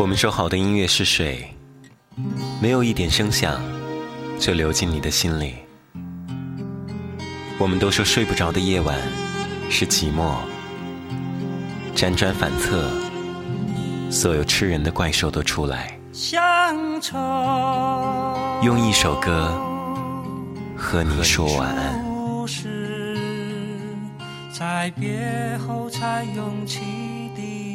我们说好的音乐是水，没有一点声响，就流进你的心里。我们都说睡不着的夜晚是寂寞，辗转反侧，所有吃人的怪兽都出来。乡愁，用一首歌和你说晚安。在别后才勇气地